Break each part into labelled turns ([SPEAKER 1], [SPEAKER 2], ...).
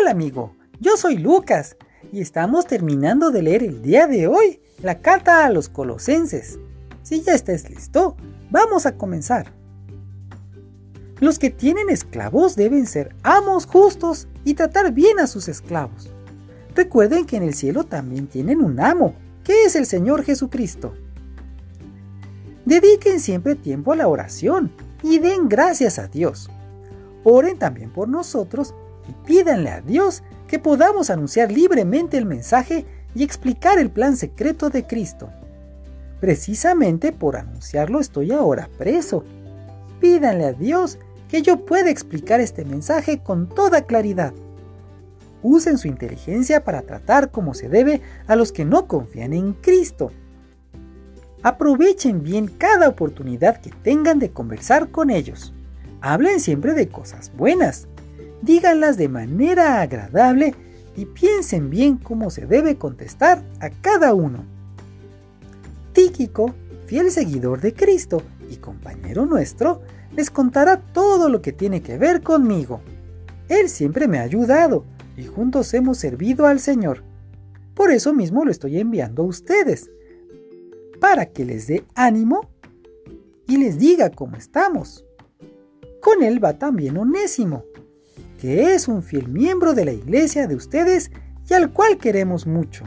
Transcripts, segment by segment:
[SPEAKER 1] Hola amigo, yo soy Lucas y estamos terminando de leer el día de hoy la carta a los colosenses. Si ya estás listo, vamos a comenzar. Los que tienen esclavos deben ser amos justos y tratar bien a sus esclavos. Recuerden que en el cielo también tienen un amo, que es el Señor Jesucristo. Dediquen siempre tiempo a la oración y den gracias a Dios. Oren también por nosotros y pídanle a Dios que podamos anunciar libremente el mensaje y explicar el plan secreto de Cristo. Precisamente por anunciarlo estoy ahora preso. Pídanle a Dios que yo pueda explicar este mensaje con toda claridad. Usen su inteligencia para tratar como se debe a los que no confían en Cristo. Aprovechen bien cada oportunidad que tengan de conversar con ellos. Hablen siempre de cosas buenas. Díganlas de manera agradable y piensen bien cómo se debe contestar a cada uno. Tíquico, fiel seguidor de Cristo y compañero nuestro, les contará todo lo que tiene que ver conmigo. Él siempre me ha ayudado y juntos hemos servido al Señor. Por eso mismo lo estoy enviando a ustedes, para que les dé ánimo y les diga cómo estamos. Con él va también Onésimo, que es un fiel miembro de la iglesia de ustedes y al cual queremos mucho.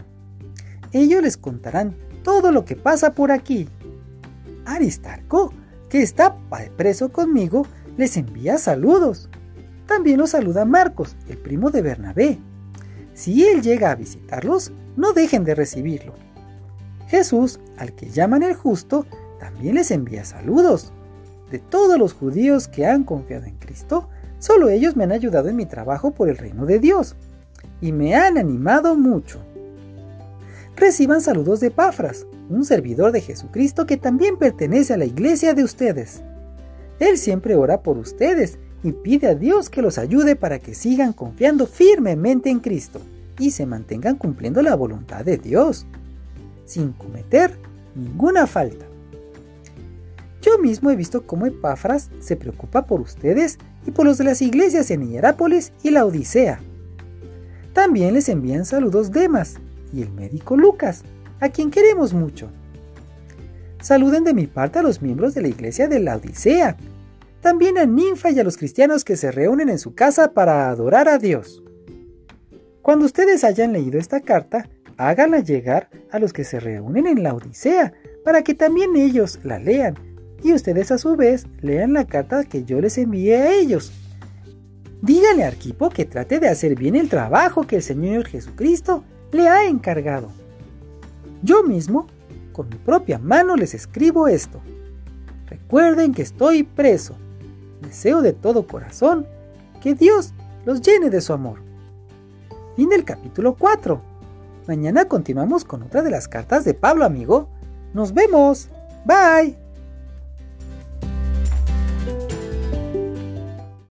[SPEAKER 1] Ellos les contarán todo lo que pasa por aquí. Aristarco, que está preso conmigo, les envía saludos. También los saluda Marcos, el primo de Bernabé. Si él llega a visitarlos, no dejen de recibirlo. Jesús, al que llaman el justo, también les envía saludos. De todos los judíos que han confiado en Cristo, solo ellos me han ayudado en mi trabajo por el reino de Dios y me han animado mucho. Reciban saludos de Pafras, un servidor de Jesucristo que también pertenece a la iglesia de ustedes. Él siempre ora por ustedes y pide a Dios que los ayude para que sigan confiando firmemente en Cristo y se mantengan cumpliendo la voluntad de Dios, sin cometer ninguna falta. Yo mismo he visto cómo Epafras se preocupa por ustedes y por los de las iglesias en Hierápolis y la Odisea. También les envían saludos Demas y el médico Lucas, a quien queremos mucho. Saluden de mi parte a los miembros de la iglesia de la Odisea también a Ninfa y a los cristianos que se reúnen en su casa para adorar a Dios. Cuando ustedes hayan leído esta carta, háganla llegar a los que se reúnen en la Odisea, para que también ellos la lean, y ustedes a su vez lean la carta que yo les envié a ellos. Díganle a Arquipo que trate de hacer bien el trabajo que el Señor Jesucristo le ha encargado. Yo mismo, con mi propia mano, les escribo esto. Recuerden que estoy preso deseo de todo corazón que Dios los llene de su amor. Fin del capítulo 4. Mañana continuamos con otra de las cartas de Pablo, amigo. Nos vemos. Bye.